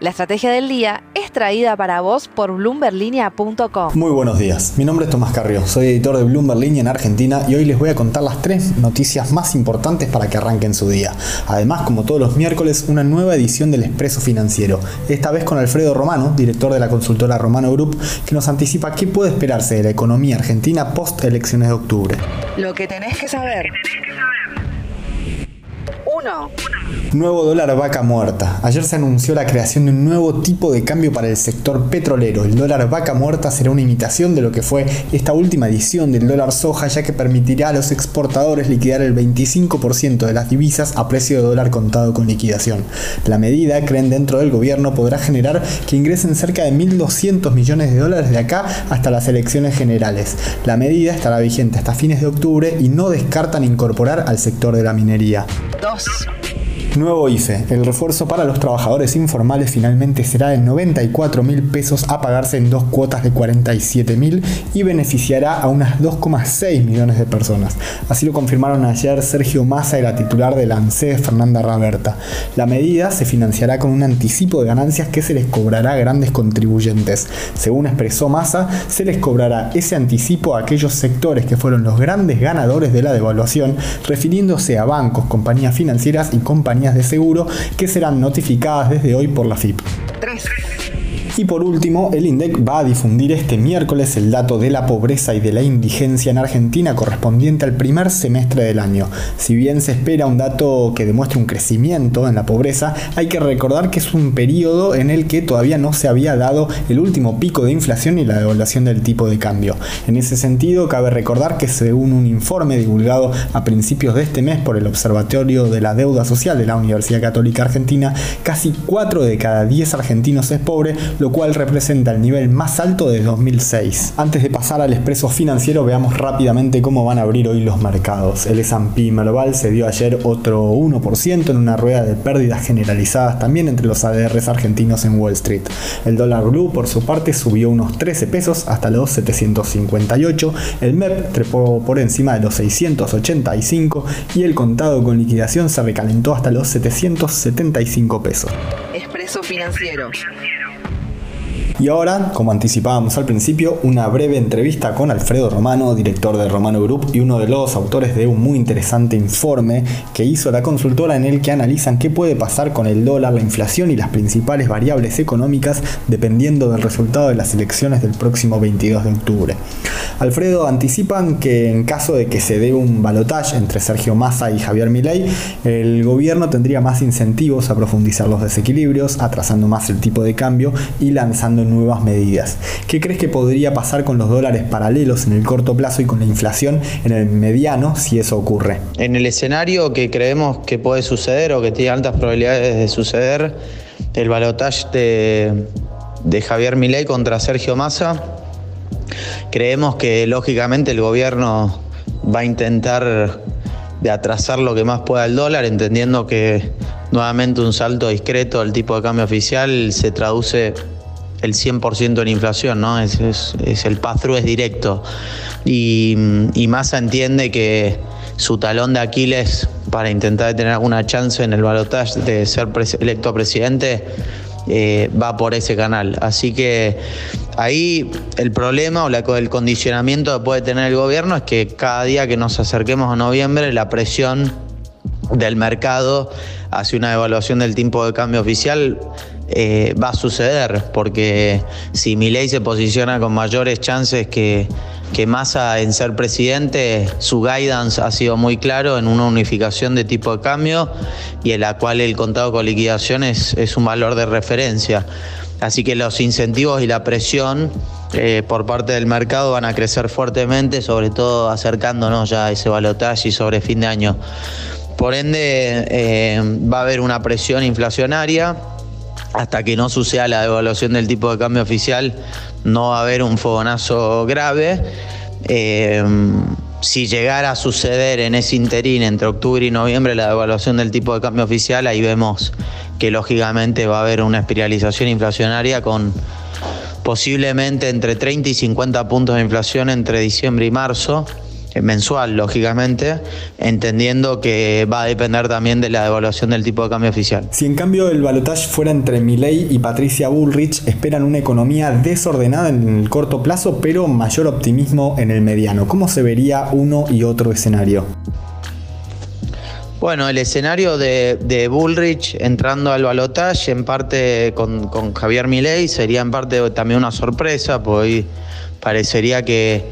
La estrategia del día es traída para vos por bloomberlinia.com. Muy buenos días, mi nombre es Tomás Carrió, soy editor de Bloomberg Línea en Argentina y hoy les voy a contar las tres noticias más importantes para que arranquen su día. Además, como todos los miércoles, una nueva edición del Expreso Financiero, esta vez con Alfredo Romano, director de la consultora Romano Group, que nos anticipa qué puede esperarse de la economía argentina post elecciones de octubre. Lo que tenés que saber. 1. Nuevo dólar vaca muerta. Ayer se anunció la creación de un nuevo tipo de cambio para el sector petrolero. El dólar vaca muerta será una imitación de lo que fue esta última edición del dólar soja, ya que permitirá a los exportadores liquidar el 25% de las divisas a precio de dólar contado con liquidación. La medida, creen dentro del gobierno, podrá generar que ingresen cerca de 1.200 millones de dólares de acá hasta las elecciones generales. La medida estará vigente hasta fines de octubre y no descartan incorporar al sector de la minería. Yes. Nuevo IFE. El refuerzo para los trabajadores informales finalmente será de 94 mil pesos a pagarse en dos cuotas de 47 mil y beneficiará a unas 2,6 millones de personas. Así lo confirmaron ayer Sergio Massa la titular de la ANSES, Fernanda Raberta. La medida se financiará con un anticipo de ganancias que se les cobrará a grandes contribuyentes. Según expresó Massa, se les cobrará ese anticipo a aquellos sectores que fueron los grandes ganadores de la devaluación, refiriéndose a bancos, compañías financieras y compañías de seguro que serán notificadas desde hoy por la FIP. 3. Y por último, el INDEC va a difundir este miércoles el dato de la pobreza y de la indigencia en Argentina correspondiente al primer semestre del año. Si bien se espera un dato que demuestre un crecimiento en la pobreza, hay que recordar que es un periodo en el que todavía no se había dado el último pico de inflación y la devaluación del tipo de cambio. En ese sentido, cabe recordar que según un informe divulgado a principios de este mes por el Observatorio de la Deuda Social de la Universidad Católica Argentina, casi 4 de cada 10 argentinos es pobre, cual representa el nivel más alto de 2006. Antes de pasar al expreso financiero, veamos rápidamente cómo van a abrir hoy los mercados. El S&P Merval se dio ayer otro 1% en una rueda de pérdidas generalizadas también entre los ADRs argentinos en Wall Street. El dólar blue, por su parte, subió unos 13 pesos hasta los 758. El MEP trepó por encima de los 685 y el contado con liquidación se recalentó hasta los 775 pesos. Expreso financiero. Y ahora, como anticipábamos al principio, una breve entrevista con Alfredo Romano, director de Romano Group y uno de los autores de un muy interesante informe que hizo la consultora en el que analizan qué puede pasar con el dólar, la inflación y las principales variables económicas dependiendo del resultado de las elecciones del próximo 22 de octubre. Alfredo anticipan que en caso de que se dé un balotaje entre Sergio Massa y Javier Milei, el gobierno tendría más incentivos a profundizar los desequilibrios, atrasando más el tipo de cambio y lanzando nuevas medidas. ¿Qué crees que podría pasar con los dólares paralelos en el corto plazo y con la inflación en el mediano si eso ocurre? En el escenario que creemos que puede suceder o que tiene altas probabilidades de suceder, el balotaje de, Javier Milei contra Sergio Massa, creemos que lógicamente el gobierno va a intentar de atrasar lo que más pueda el dólar, entendiendo que nuevamente un salto discreto del tipo de cambio oficial se traduce el 100% en inflación, ¿no? Es, el pass-through es directo. Y, y Massa entiende que su talón de Aquiles para intentar tener alguna chance en el balotaje de ser electo presidente eh, va por ese canal. Así que ahí el problema o el condicionamiento que puede tener el gobierno es que cada día que nos acerquemos a noviembre la presión del mercado hacia una evaluación del tiempo de cambio oficial eh, va a suceder, porque si Milei se posiciona con mayores chances que, que Massa en ser presidente, su guidance ha sido muy claro en una unificación de tipo de cambio y en la cual el contado con liquidación es, un valor de referencia. Así que los incentivos y la presión eh, por parte del mercado van a crecer fuertemente, sobre todo acercándonos ya a ese balotaje sobre fin de año. Por ende, eh, va a haber una presión inflacionaria hasta que no suceda la devaluación del tipo de cambio oficial, no va a haber un fogonazo grave. Eh, si llegara a suceder en ese interín entre octubre y noviembre la devaluación del tipo de cambio oficial, ahí vemos que lógicamente va a haber una espiralización inflacionaria con posiblemente entre 30 y 50 puntos de inflación entre diciembre y marzo. Mensual, lógicamente, entendiendo que va a depender también de la devaluación del tipo de cambio oficial. Si en cambio el balotaje fuera entre Milei y Patricia Bullrich, esperan una economía desordenada en el corto plazo, pero mayor optimismo en el mediano. ¿Cómo se vería uno y otro escenario? Bueno, el escenario de, Bullrich entrando al balotaje, en parte con, Javier Milei, sería en parte también una sorpresa, porque parecería que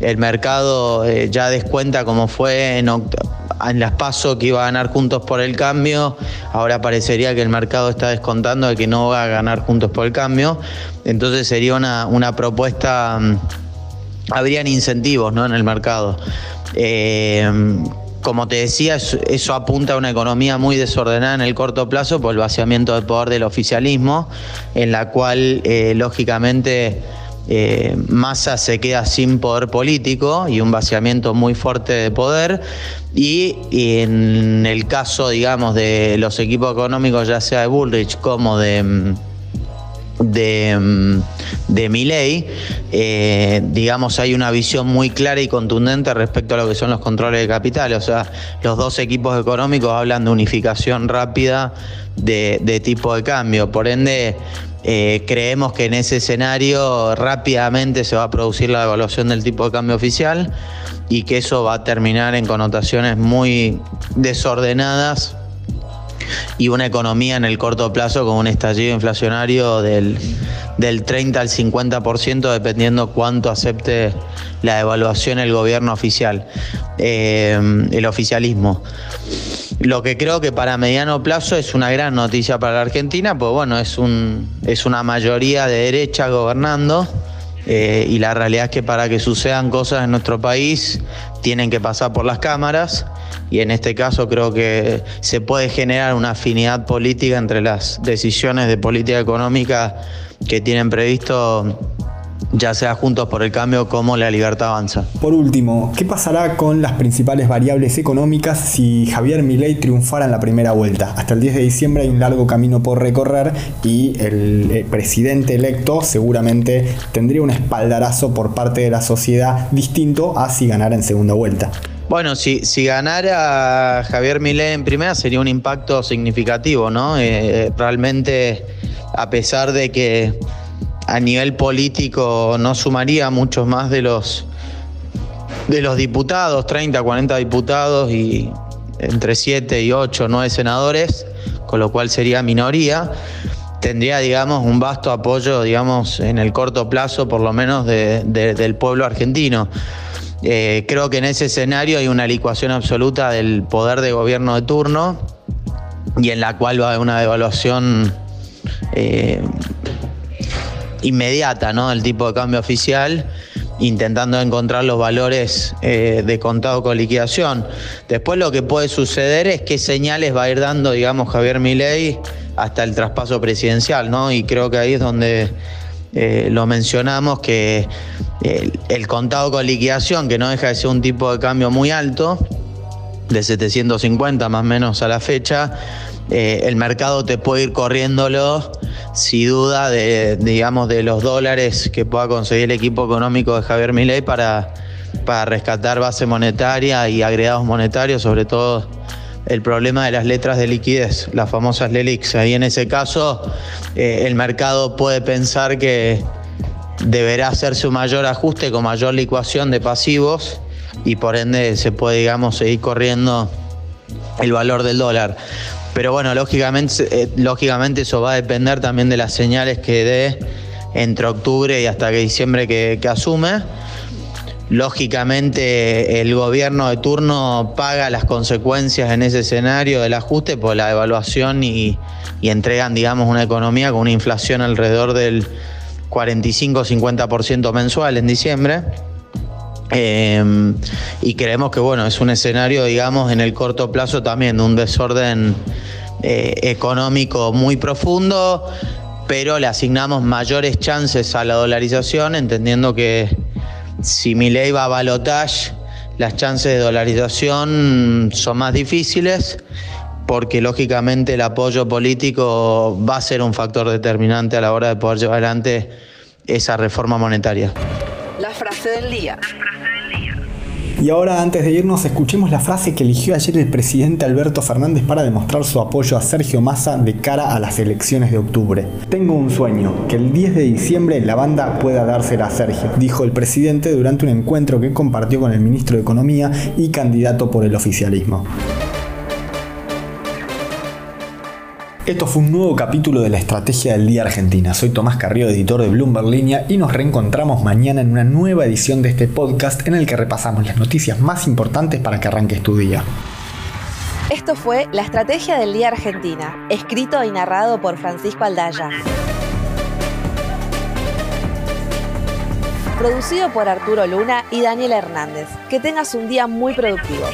el mercado eh, ya descuenta como fue en, en las pasos que iba a ganar Juntos por el Cambio, ahora parecería que el mercado está descontando de que no va a ganar Juntos por el Cambio, entonces sería una, una propuesta, mm, habrían incentivos ¿no? en el mercado. Eh, como te decía, eso apunta a una economía muy desordenada en el corto plazo por el vaciamiento de poder del oficialismo, en la cual, eh, lógicamente, eh, Massa se queda sin poder político y un vaciamiento muy fuerte de poder. Y, en el caso, digamos, de los equipos económicos, ya sea de Bullrich como de mm, de, mm, de Miley, eh, digamos, hay una visión muy clara y contundente respecto a lo que son los controles de capital. O sea, los dos equipos económicos hablan de unificación rápida de, tipo de cambio. Por ende, eh, creemos que en ese escenario rápidamente se va a producir la devaluación del tipo de cambio oficial y que eso va a terminar en connotaciones muy desordenadas y una economía en el corto plazo con un estallido inflacionario del, 30 al 50% dependiendo cuánto acepte la devaluación el gobierno oficial, eh, el oficialismo. Lo que creo que para mediano plazo es una gran noticia para la Argentina, pues bueno, es, un, es una mayoría de derecha gobernando. Eh, y la realidad es que para que sucedan cosas en nuestro país tienen que pasar por las cámaras y en este caso creo que se puede generar una afinidad política entre las decisiones de política económica que tienen previsto ya sea Juntos por el Cambio como La Libertad Avanza. Por último, ¿qué pasará con las principales variables económicas si Javier Milei triunfara en la primera vuelta? Hasta el 10 de diciembre hay un largo camino por recorrer y el eh, presidente electo seguramente tendría un espaldarazo por parte de la sociedad distinto a si ganara en segunda vuelta. Bueno, si, ganara Javier Milei en primera sería un impacto significativo, ¿no? Eh, eh, realmente, a pesar de que a nivel político no sumaría muchos más de los de los diputados, 30, 40 diputados y entre 7 y 8, 9 senadores, con lo cual sería minoría, tendría, digamos, un vasto apoyo, digamos, en el corto plazo, por lo menos, del pueblo argentino. Eh, creo que en ese escenario hay una licuación absoluta del poder de gobierno de turno y en la cual va a haber una devaluación eh, inmediata ¿no? del tipo de cambio oficial intentando encontrar los valores eh, de contado con liquidación. Después lo que puede suceder es qué señales va a ir dando, digamos, Javier Milei hasta el traspaso presidencial, ¿no? Y creo que ahí es donde eh, lo mencionamos, que el, contado con liquidación, que no deja de ser un tipo de cambio muy alto, de 750 más o menos a la fecha, eh, el mercado te puede ir corriéndolo sin duda de, digamos, de los dólares que pueda conseguir el equipo económico de Javier Milei para, para rescatar base monetaria y agregados monetarios, sobre todo el problema de las letras de liquidez, las famosas LELIX. Ahí en ese caso eh, el mercado puede pensar que deberá hacerse un mayor ajuste con mayor licuación de pasivos y por ende se puede, digamos, seguir corriendo el valor del dólar. Pero bueno, lógicamente, eh, lógicamente eso va a depender también de las señales que dé entre octubre y hasta que diciembre que asume. Lógicamente el gobierno de turno paga las consecuencias en ese escenario del ajuste por la devaluación y, entregan, digamos, una economía con una inflación alrededor del 45-50% mensual en diciembre. Em, y creemos que bueno, es un escenario, digamos, en el corto plazo también de un desorden eh, económico muy profundo, pero le asignamos mayores chances a la dolarización, entendiendo que si mi ley va a balotage, las chances de dolarización son más difíciles porque lógicamente el apoyo político va a ser un factor determinante a la hora de poder llevar adelante esa reforma monetaria. La frase del día. Y ahora, antes de irnos, escuchemos la frase que eligió ayer el presidente Alberto Fernández para demostrar su apoyo a Sergio Massa de cara a las elecciones de octubre. Tengo un sueño, que el 10 de diciembre la banda pueda dársela a Sergio, dijo el presidente durante un encuentro que compartió con el ministro de Economía y candidato por el oficialismo. Esto fue un nuevo capítulo de la Estrategia del Día Argentina. Soy Tomás Carrillo, editor de Bloomberg Línea, y nos reencontramos mañana en una nueva edición de este podcast en el que repasamos las noticias más importantes para que arranques tu día. Esto fue La Estrategia del Día Argentina, escrito y narrado por Francisco Aldaya. Producido por Arturo Luna y Daniel Hernández. Que tengas un día muy productivo.